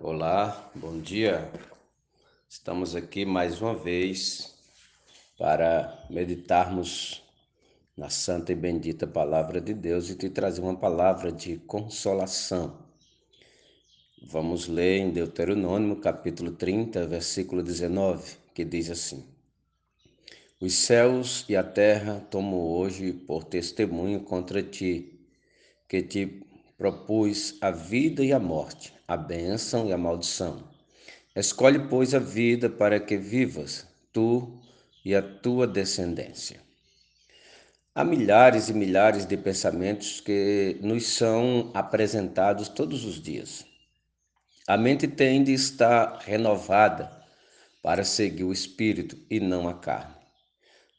Olá, bom dia. Estamos aqui mais uma vez para meditarmos na santa e bendita palavra de Deus e te trazer uma palavra de consolação. Vamos ler em Deuteronômio, capítulo 30, versículo 19, que diz assim: Os céus e a terra tomo hoje por testemunho contra ti, que te propus a vida e a morte, a bênção e a maldição. Escolhe, pois, a vida para que vivas, tu e a tua descendência. Há milhares e milhares de pensamentos que nos são apresentados todos os dias. A mente tem de estar renovada para seguir o espírito e não a carne.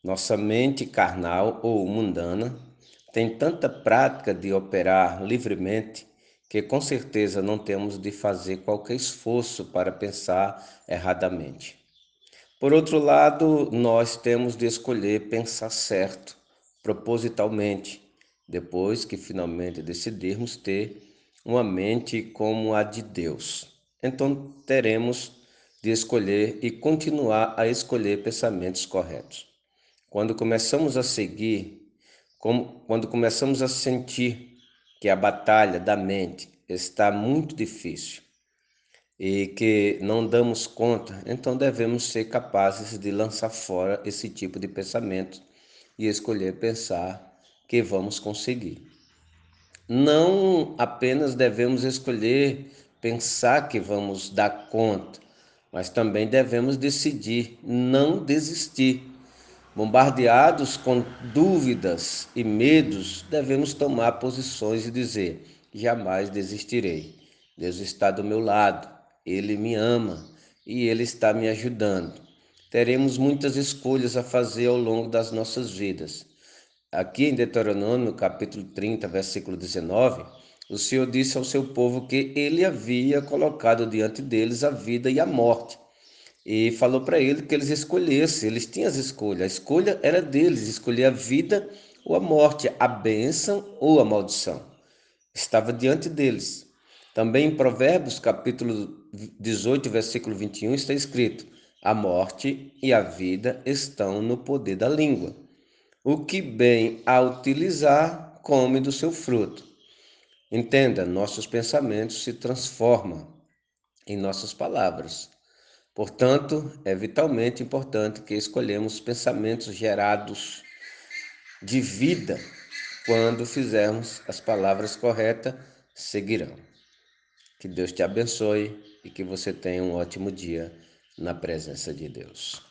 Nossa mente carnal ou mundana tem tanta prática de operar livremente que com certeza não temos de fazer qualquer esforço para pensar erradamente. Por outro lado, nós temos de escolher pensar certo, propositalmente, depois que finalmente decidirmos ter uma mente como a de Deus. Então teremos de escolher e continuar a escolher pensamentos corretos. Quando começamos a seguir como quando começamos a sentir que a batalha da mente está muito difícil e que não damos conta, então devemos ser capazes de lançar fora esse tipo de pensamento e escolher pensar que vamos conseguir. Não apenas devemos escolher pensar que vamos dar conta, mas também devemos decidir não desistir Bombardeados com dúvidas e medos, devemos tomar posições e dizer: jamais desistirei. Deus está do meu lado, Ele me ama e Ele está me ajudando. Teremos muitas escolhas a fazer ao longo das nossas vidas. Aqui em Deuteronômio, capítulo 30, versículo 19, o Senhor disse ao seu povo que ele havia colocado diante deles a vida e a morte e falou para ele que eles escolhessem, eles tinham as escolhas, a escolha era deles, escolher a vida ou a morte, a bênção ou a maldição. Estava diante deles. Também em Provérbios, capítulo 18, versículo 21, está escrito: A morte e a vida estão no poder da língua. O que bem a utilizar, come do seu fruto. Entenda, nossos pensamentos se transformam em nossas palavras. Portanto, é vitalmente importante que escolhemos pensamentos gerados de vida. Quando fizermos as palavras corretas, seguirão. Que Deus te abençoe e que você tenha um ótimo dia na presença de Deus.